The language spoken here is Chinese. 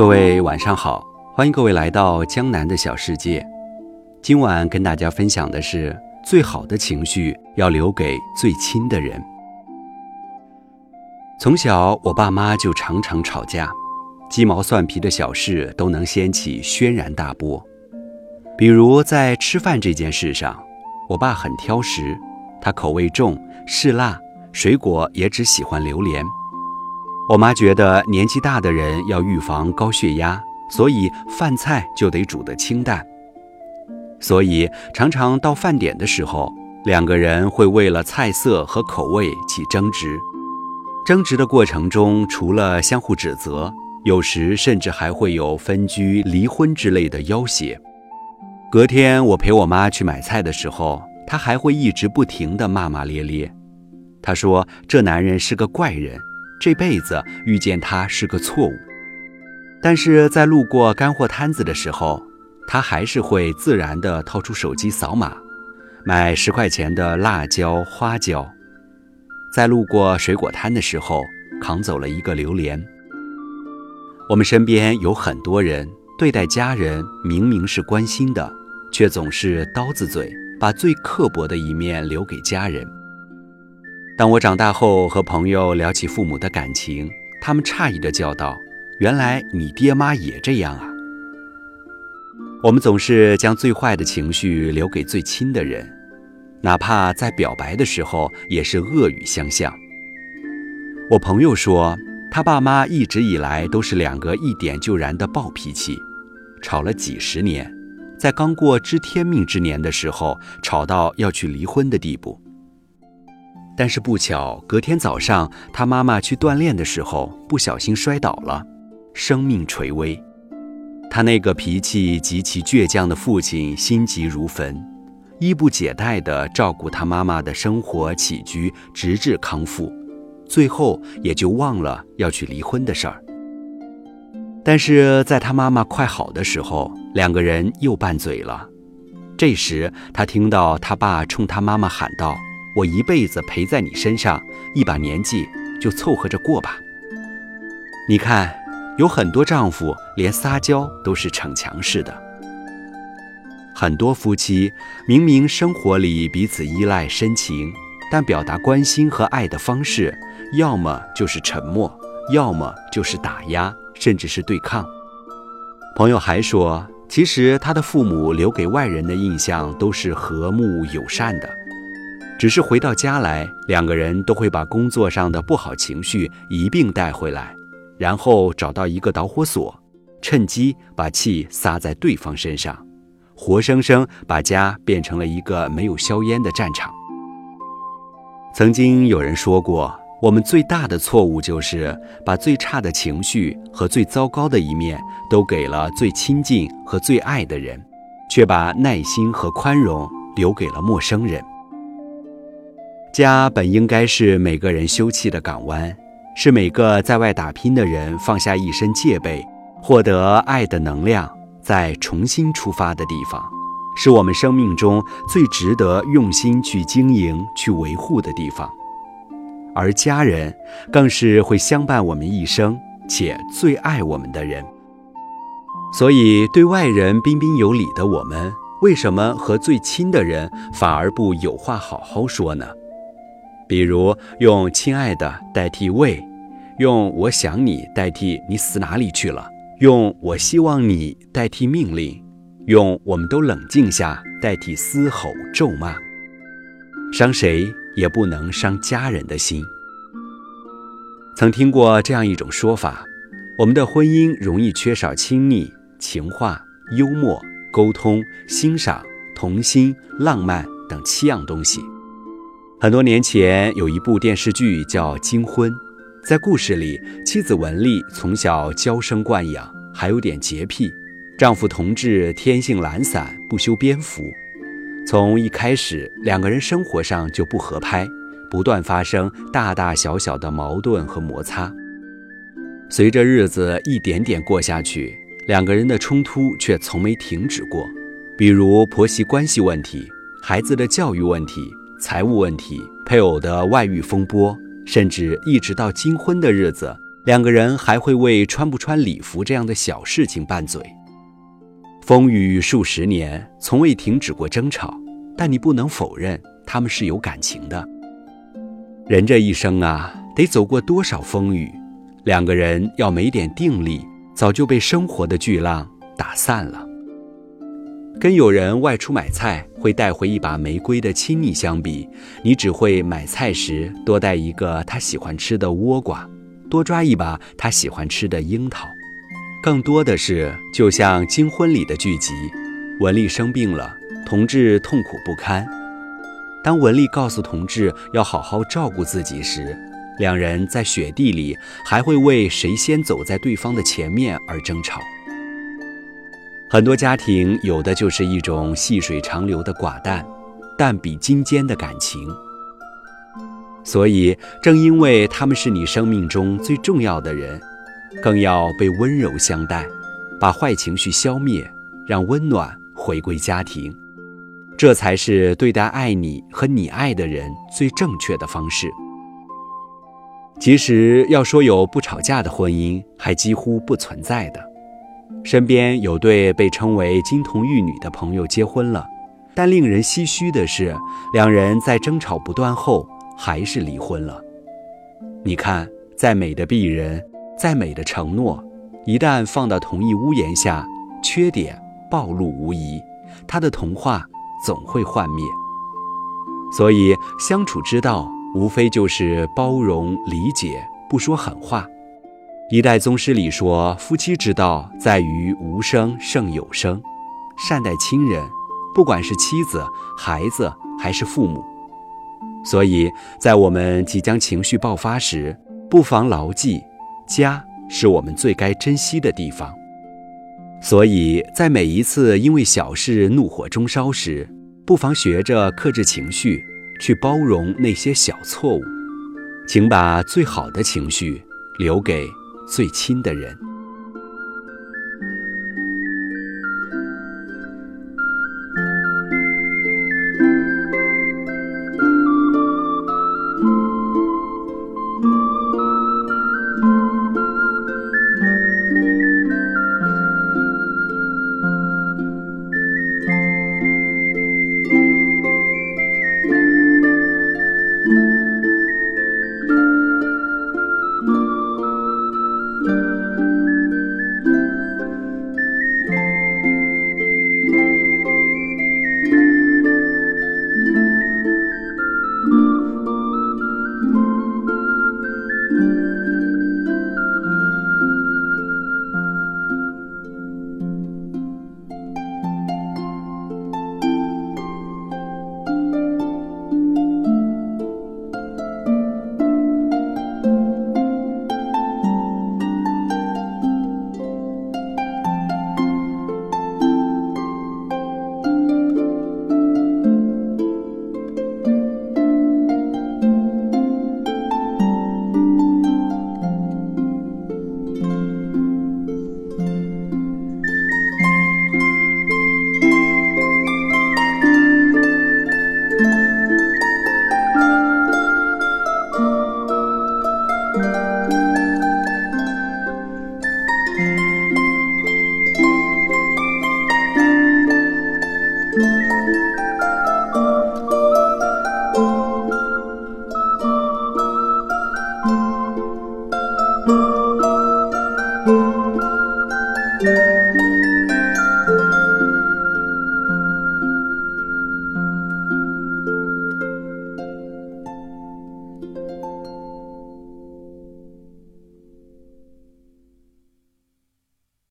各位晚上好，欢迎各位来到江南的小世界。今晚跟大家分享的是，最好的情绪要留给最亲的人。从小，我爸妈就常常吵架，鸡毛蒜皮的小事都能掀起轩然大波。比如在吃饭这件事上，我爸很挑食，他口味重，嗜辣，水果也只喜欢榴莲。我妈觉得年纪大的人要预防高血压，所以饭菜就得煮得清淡。所以常常到饭点的时候，两个人会为了菜色和口味起争执。争执的过程中，除了相互指责，有时甚至还会有分居、离婚之类的要挟。隔天我陪我妈去买菜的时候，她还会一直不停地骂骂咧咧。她说：“这男人是个怪人。”这辈子遇见他是个错误，但是在路过干货摊子的时候，他还是会自然地掏出手机扫码，买十块钱的辣椒、花椒。在路过水果摊的时候，扛走了一个榴莲。我们身边有很多人对待家人明明是关心的，却总是刀子嘴，把最刻薄的一面留给家人。当我长大后和朋友聊起父母的感情，他们诧异地叫道：“原来你爹妈也这样啊！”我们总是将最坏的情绪留给最亲的人，哪怕在表白的时候也是恶语相向。我朋友说，他爸妈一直以来都是两个一点就燃的暴脾气，吵了几十年，在刚过知天命之年的时候，吵到要去离婚的地步。但是不巧，隔天早上，他妈妈去锻炼的时候不小心摔倒了，生命垂危。他那个脾气极其倔强的父亲心急如焚，衣不解带地照顾他妈妈的生活起居，直至康复，最后也就忘了要去离婚的事儿。但是在他妈妈快好的时候，两个人又拌嘴了。这时，他听到他爸冲他妈妈喊道。我一辈子陪在你身上，一把年纪就凑合着过吧。你看，有很多丈夫连撒娇都是逞强似的。很多夫妻明明生活里彼此依赖深情，但表达关心和爱的方式，要么就是沉默，要么就是打压，甚至是对抗。朋友还说，其实他的父母留给外人的印象都是和睦友善的。只是回到家来，两个人都会把工作上的不好情绪一并带回来，然后找到一个导火索，趁机把气撒在对方身上，活生生把家变成了一个没有硝烟的战场。曾经有人说过，我们最大的错误就是把最差的情绪和最糟糕的一面都给了最亲近和最爱的人，却把耐心和宽容留给了陌生人。家本应该是每个人休憩的港湾，是每个在外打拼的人放下一身戒备，获得爱的能量，再重新出发的地方，是我们生命中最值得用心去经营、去维护的地方。而家人，更是会相伴我们一生且最爱我们的人。所以，对外人彬彬有礼的我们，为什么和最亲的人反而不有话好好说呢？比如用“亲爱的”代替“喂”，用“我想你”代替“你死哪里去了”，用“我希望你”代替命令，用“我们都冷静下”代替嘶吼咒骂，伤谁也不能伤家人的心。曾听过这样一种说法：我们的婚姻容易缺少亲昵、情话、幽默、沟通、欣赏、童心、浪漫等七样东西。很多年前有一部电视剧叫《金婚》，在故事里，妻子文丽从小娇生惯养，还有点洁癖；丈夫同志天性懒散，不修边幅。从一开始，两个人生活上就不合拍，不断发生大大小小的矛盾和摩擦。随着日子一点点过下去，两个人的冲突却从没停止过，比如婆媳关系问题、孩子的教育问题。财务问题、配偶的外遇风波，甚至一直到金婚的日子，两个人还会为穿不穿礼服这样的小事情拌嘴。风雨数十年，从未停止过争吵，但你不能否认他们是有感情的。人这一生啊，得走过多少风雨？两个人要没点定力，早就被生活的巨浪打散了。跟有人外出买菜会带回一把玫瑰的亲昵相比，你只会买菜时多带一个他喜欢吃的倭瓜，多抓一把他喜欢吃的樱桃。更多的是，就像《金婚》里的剧集，文丽生病了，同志痛苦不堪。当文丽告诉同志要好好照顾自己时，两人在雪地里还会为谁先走在对方的前面而争吵。很多家庭有的就是一种细水长流的寡淡，淡比金坚的感情。所以，正因为他们是你生命中最重要的人，更要被温柔相待，把坏情绪消灭，让温暖回归家庭。这才是对待爱你和你爱的人最正确的方式。其实，要说有不吵架的婚姻，还几乎不存在的。身边有对被称为金童玉女的朋友结婚了，但令人唏嘘的是，两人在争吵不断后还是离婚了。你看，再美的璧人，再美的承诺，一旦放到同一屋檐下，缺点暴露无遗，他的童话总会幻灭。所以，相处之道无非就是包容、理解，不说狠话。一代宗师里说，夫妻之道在于无声胜有声，善待亲人，不管是妻子、孩子还是父母。所以在我们即将情绪爆发时，不妨牢记，家是我们最该珍惜的地方。所以在每一次因为小事怒火中烧时，不妨学着克制情绪，去包容那些小错误。请把最好的情绪留给。最亲的人。